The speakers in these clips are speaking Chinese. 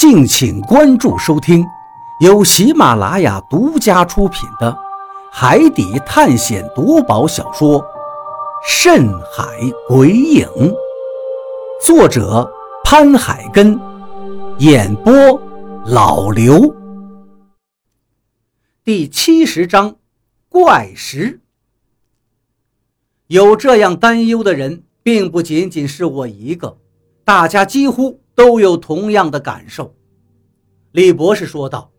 敬请关注收听，由喜马拉雅独家出品的《海底探险夺宝小说》《深海鬼影》，作者潘海根，演播老刘。第七十章，怪石。有这样担忧的人，并不仅仅是我一个，大家几乎。都有同样的感受，李博士说道：“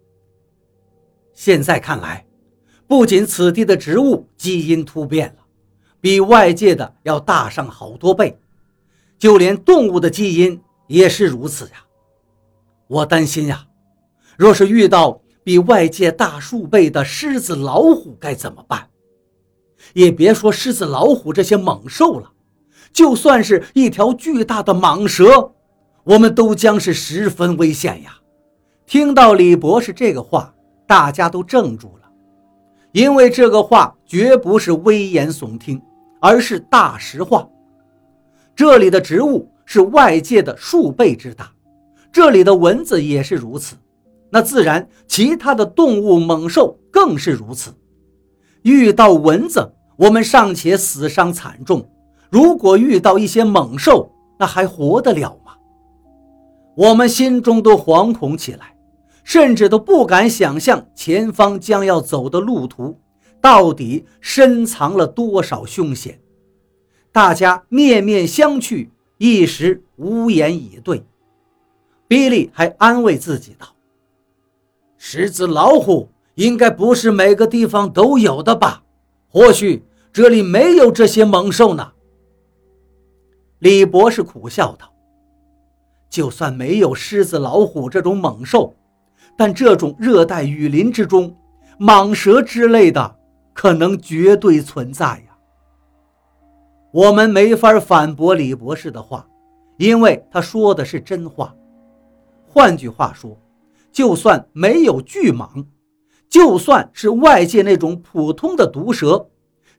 现在看来，不仅此地的植物基因突变了，比外界的要大上好多倍，就连动物的基因也是如此呀。我担心呀，若是遇到比外界大数倍的狮子、老虎，该怎么办？也别说狮子、老虎这些猛兽了，就算是一条巨大的蟒蛇。”我们都将是十分危险呀！听到李博士这个话，大家都怔住了，因为这个话绝不是危言耸听，而是大实话。这里的植物是外界的数倍之大，这里的蚊子也是如此，那自然其他的动物猛兽更是如此。遇到蚊子，我们尚且死伤惨重，如果遇到一些猛兽，那还活得了吗？我们心中都惶恐起来，甚至都不敢想象前方将要走的路途到底深藏了多少凶险。大家面面相觑，一时无言以对。比利还安慰自己道：“狮子、老虎应该不是每个地方都有的吧？或许这里没有这些猛兽呢。”李博士苦笑道。就算没有狮子、老虎这种猛兽，但这种热带雨林之中，蟒蛇之类的可能绝对存在呀。我们没法反驳李博士的话，因为他说的是真话。换句话说，就算没有巨蟒，就算是外界那种普通的毒蛇，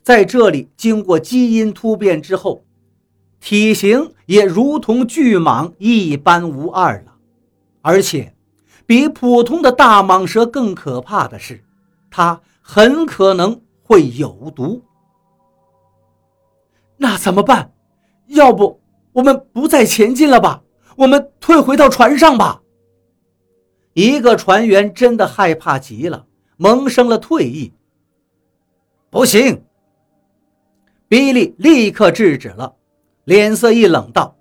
在这里经过基因突变之后。体型也如同巨蟒一般无二了，而且比普通的大蟒蛇更可怕的是，它很可能会有毒。那怎么办？要不我们不再前进了吧？我们退回到船上吧。一个船员真的害怕极了，萌生了退意。不行！比利立刻制止了。脸色一冷，道：“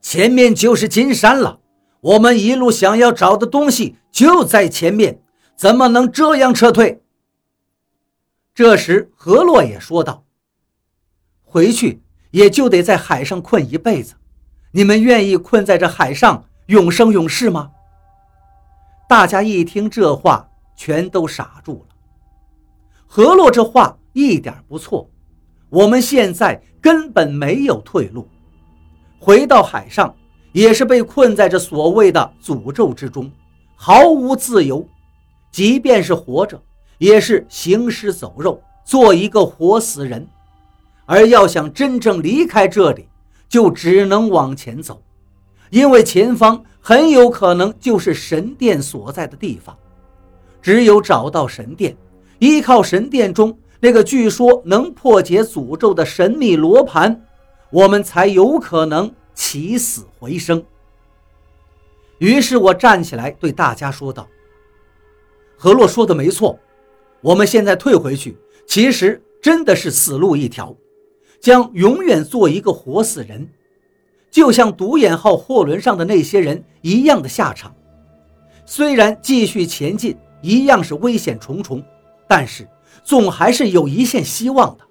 前面就是金山了，我们一路想要找的东西就在前面，怎么能这样撤退？”这时，何洛也说道：“回去也就得在海上困一辈子，你们愿意困在这海上永生永世吗？”大家一听这话，全都傻住了。何洛这话一点不错。我们现在根本没有退路，回到海上也是被困在这所谓的诅咒之中，毫无自由。即便是活着，也是行尸走肉，做一个活死人。而要想真正离开这里，就只能往前走，因为前方很有可能就是神殿所在的地方。只有找到神殿，依靠神殿中。那个据说能破解诅咒的神秘罗盘，我们才有可能起死回生。于是我站起来对大家说道：“何洛说的没错，我们现在退回去，其实真的是死路一条，将永远做一个活死人，就像独眼号货轮上的那些人一样的下场。虽然继续前进一样是危险重重，但是……”总还是有一线希望的，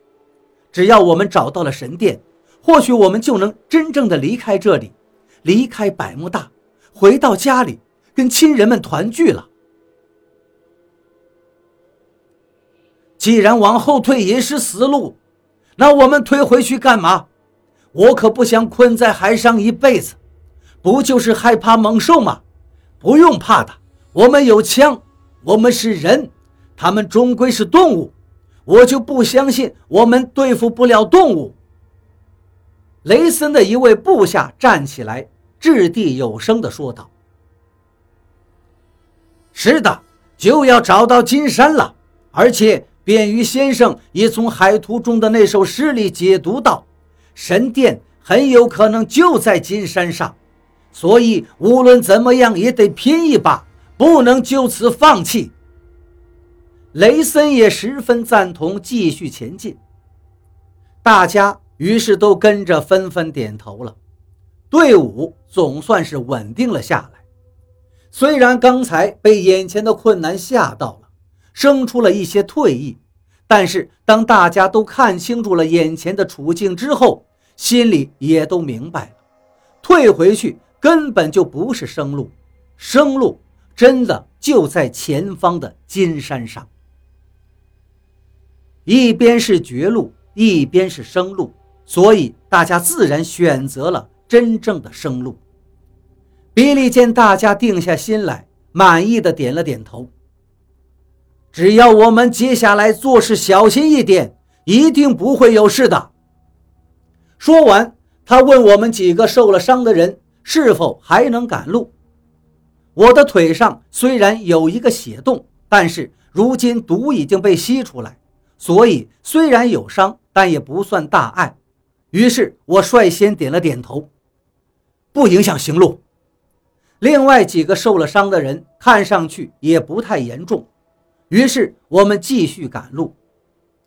只要我们找到了神殿，或许我们就能真正的离开这里，离开百慕大，回到家里跟亲人们团聚了。既然往后退也是死路，那我们退回去干嘛？我可不想困在海上一辈子，不就是害怕猛兽吗？不用怕的，我们有枪，我们是人。他们终归是动物，我就不相信我们对付不了动物。雷森的一位部下站起来，掷地有声地说道：“是的，就要找到金山了。而且，便于先生也从海图中的那首诗里解读到，神殿很有可能就在金山上。所以，无论怎么样也得拼一把，不能就此放弃。雷森也十分赞同继续前进。大家于是都跟着纷纷点头了，队伍总算是稳定了下来。虽然刚才被眼前的困难吓到了，生出了一些退意，但是当大家都看清楚了眼前的处境之后，心里也都明白了，退回去根本就不是生路，生路真的就在前方的金山上。一边是绝路，一边是生路，所以大家自然选择了真正的生路。比利见大家定下心来，满意的点了点头。只要我们接下来做事小心一点，一定不会有事的。说完，他问我们几个受了伤的人是否还能赶路。我的腿上虽然有一个血洞，但是如今毒已经被吸出来，所以虽然有伤，但也不算大碍。于是我率先点了点头，不影响行路。另外几个受了伤的人看上去也不太严重，于是我们继续赶路。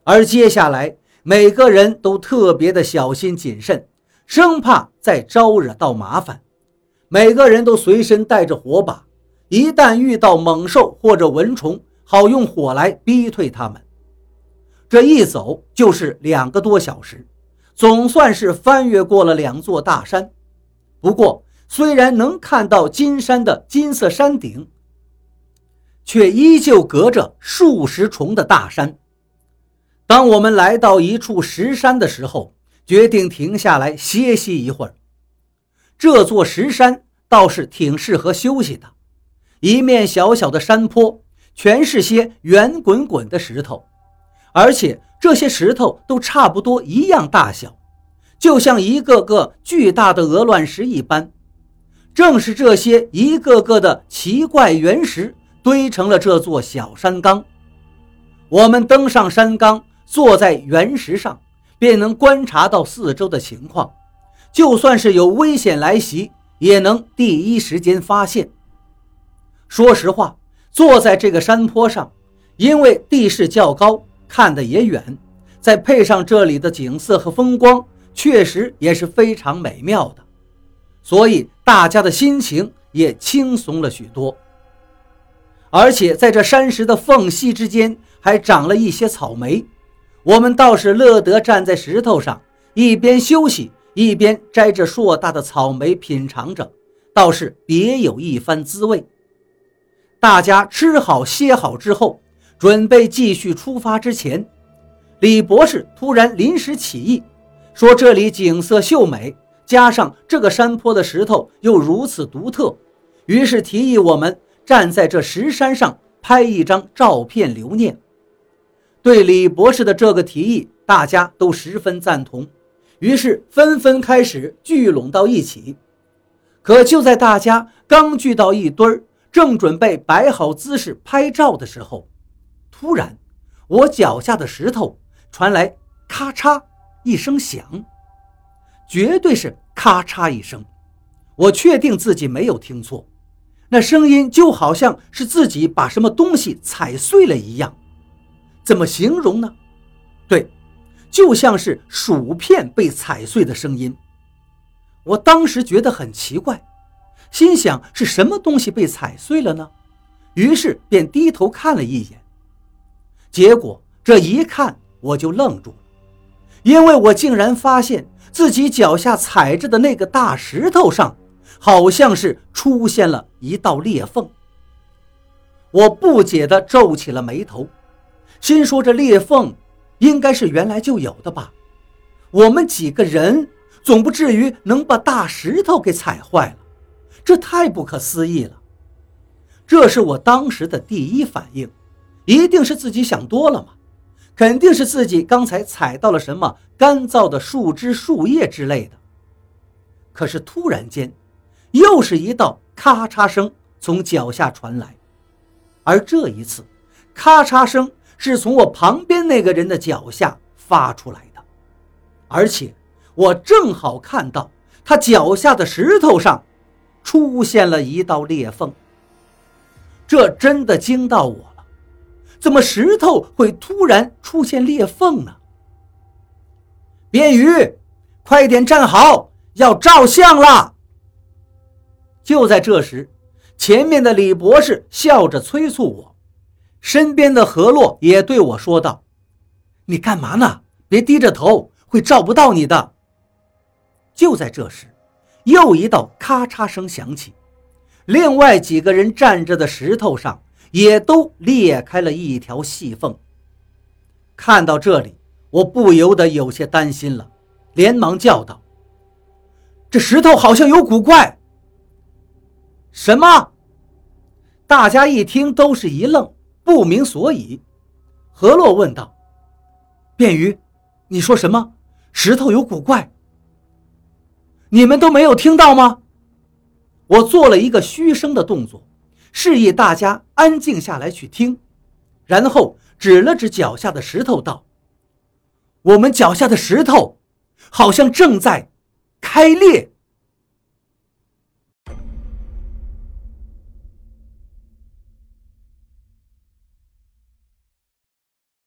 而接下来每个人都特别的小心谨慎，生怕再招惹到麻烦。每个人都随身带着火把，一旦遇到猛兽或者蚊虫，好用火来逼退它们。这一走就是两个多小时，总算是翻越过了两座大山。不过，虽然能看到金山的金色山顶，却依旧隔着数十重的大山。当我们来到一处石山的时候，决定停下来歇息一会儿。这座石山倒是挺适合休息的，一面小小的山坡，全是些圆滚滚的石头，而且这些石头都差不多一样大小，就像一个个巨大的鹅卵石一般。正是这些一个个的奇怪原石堆成了这座小山岗。我们登上山岗，坐在原石上，便能观察到四周的情况。就算是有危险来袭，也能第一时间发现。说实话，坐在这个山坡上，因为地势较高，看得也远，再配上这里的景色和风光，确实也是非常美妙的。所以大家的心情也轻松了许多，而且在这山石的缝隙之间还长了一些草莓，我们倒是乐得站在石头上，一边休息一边摘着硕大的草莓品尝着，倒是别有一番滋味。大家吃好歇好之后，准备继续出发之前，李博士突然临时起意，说这里景色秀美。加上这个山坡的石头又如此独特，于是提议我们站在这石山上拍一张照片留念。对李博士的这个提议，大家都十分赞同，于是纷纷开始聚拢到一起。可就在大家刚聚到一堆儿，正准备摆好姿势拍照的时候，突然，我脚下的石头传来咔嚓一声响。绝对是咔嚓一声，我确定自己没有听错，那声音就好像是自己把什么东西踩碎了一样。怎么形容呢？对，就像是薯片被踩碎的声音。我当时觉得很奇怪，心想是什么东西被踩碎了呢？于是便低头看了一眼，结果这一看我就愣住了，因为我竟然发现。自己脚下踩着的那个大石头上，好像是出现了一道裂缝。我不解地皱起了眉头，心说这裂缝应该是原来就有的吧？我们几个人总不至于能把大石头给踩坏了，这太不可思议了。这是我当时的第一反应，一定是自己想多了嘛。肯定是自己刚才踩到了什么干燥的树枝、树叶之类的。可是突然间，又是一道咔嚓声从脚下传来，而这一次，咔嚓声是从我旁边那个人的脚下发出来的，而且我正好看到他脚下的石头上出现了一道裂缝。这真的惊到我，怎么石头会突然出现裂缝呢？边鱼，快点站好，要照相了。就在这时，前面的李博士笑着催促我，身边的何洛也对我说道：“你干嘛呢？别低着头，会照不到你的。”就在这时，又一道咔嚓声响起，另外几个人站着的石头上也都裂开了一条细缝。看到这里，我不由得有些担心了，连忙叫道：“这石头好像有古怪。”什么？大家一听都是一愣，不明所以。何洛问道：“便于，你说什么？石头有古怪？你们都没有听到吗？”我做了一个嘘声的动作，示意大家安静下来去听，然后指了指脚下的石头道：“我们脚下的石头，好像正在开裂。”